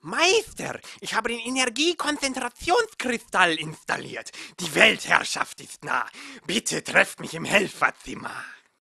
Meister, ich habe den Energiekonzentrationskristall installiert. Die Weltherrschaft ist nah. Bitte trefft mich im Helferzimmer.